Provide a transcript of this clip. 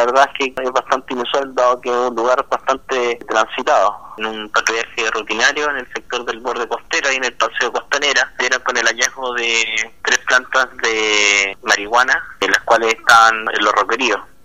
La verdad es que es bastante inusual dado que es un lugar bastante transitado. En un patrullaje rutinario en el sector del borde costero y en el paseo costanera, era con el hallazgo de tres plantas de marihuana, en las cuales estaban en los roqueríos.